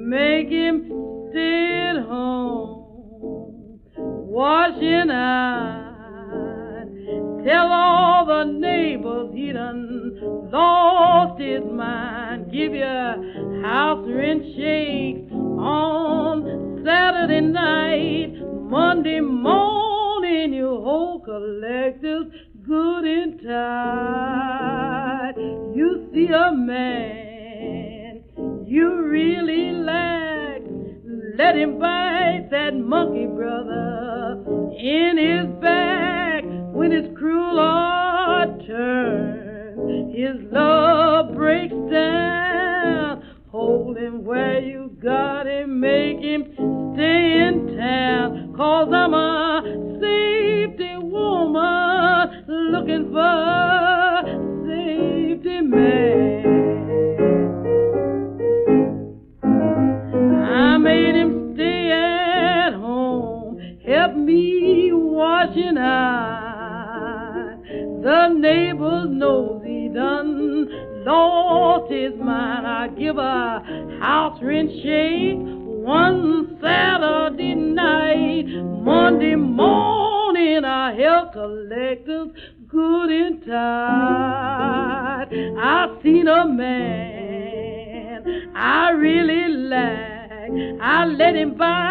Make him stay at home, washing eyes. Tell all the neighbors he done lost his mind. Give your house rent shakes on Saturday night, Monday morning you hold collectors good and tight. You see a man you really like, let him bite that monkey brother in his back when his cruel heart turns. His love breaks down. Hold him where you got him, make him stay in town. Cause I'm a I let